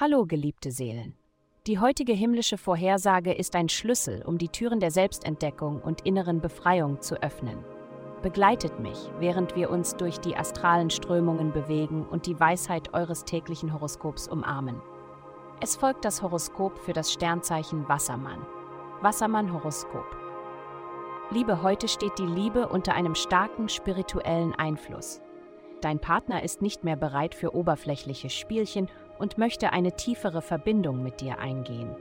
Hallo, geliebte Seelen. Die heutige himmlische Vorhersage ist ein Schlüssel, um die Türen der Selbstentdeckung und inneren Befreiung zu öffnen. Begleitet mich, während wir uns durch die astralen Strömungen bewegen und die Weisheit eures täglichen Horoskops umarmen. Es folgt das Horoskop für das Sternzeichen Wassermann. Wassermann Horoskop. Liebe, heute steht die Liebe unter einem starken spirituellen Einfluss. Dein Partner ist nicht mehr bereit für oberflächliche Spielchen und möchte eine tiefere Verbindung mit dir eingehen.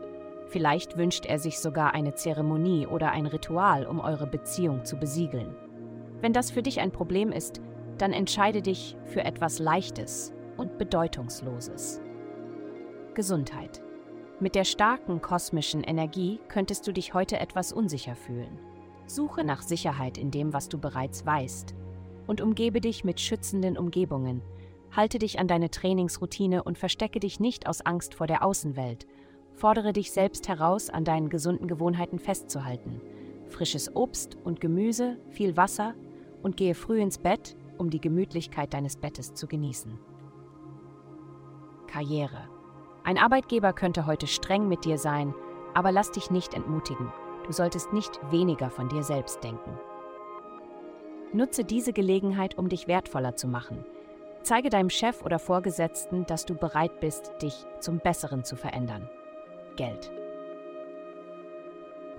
Vielleicht wünscht er sich sogar eine Zeremonie oder ein Ritual, um eure Beziehung zu besiegeln. Wenn das für dich ein Problem ist, dann entscheide dich für etwas Leichtes und Bedeutungsloses. Gesundheit. Mit der starken kosmischen Energie könntest du dich heute etwas unsicher fühlen. Suche nach Sicherheit in dem, was du bereits weißt und umgebe dich mit schützenden Umgebungen. Halte dich an deine Trainingsroutine und verstecke dich nicht aus Angst vor der Außenwelt. Fordere dich selbst heraus, an deinen gesunden Gewohnheiten festzuhalten. Frisches Obst und Gemüse, viel Wasser und gehe früh ins Bett, um die Gemütlichkeit deines Bettes zu genießen. Karriere. Ein Arbeitgeber könnte heute streng mit dir sein, aber lass dich nicht entmutigen. Du solltest nicht weniger von dir selbst denken. Nutze diese Gelegenheit, um dich wertvoller zu machen. Zeige deinem Chef oder Vorgesetzten, dass du bereit bist, dich zum Besseren zu verändern. Geld.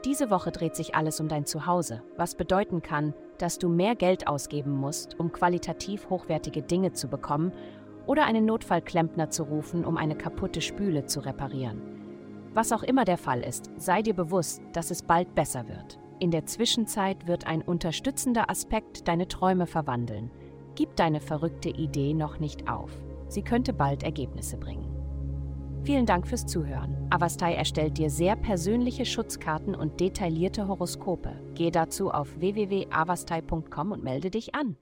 Diese Woche dreht sich alles um dein Zuhause, was bedeuten kann, dass du mehr Geld ausgeben musst, um qualitativ hochwertige Dinge zu bekommen oder einen Notfallklempner zu rufen, um eine kaputte Spüle zu reparieren. Was auch immer der Fall ist, sei dir bewusst, dass es bald besser wird. In der Zwischenzeit wird ein unterstützender Aspekt deine Träume verwandeln. Gib deine verrückte Idee noch nicht auf. Sie könnte bald Ergebnisse bringen. Vielen Dank fürs Zuhören. Avastai erstellt dir sehr persönliche Schutzkarten und detaillierte Horoskope. Geh dazu auf www.avastai.com und melde dich an.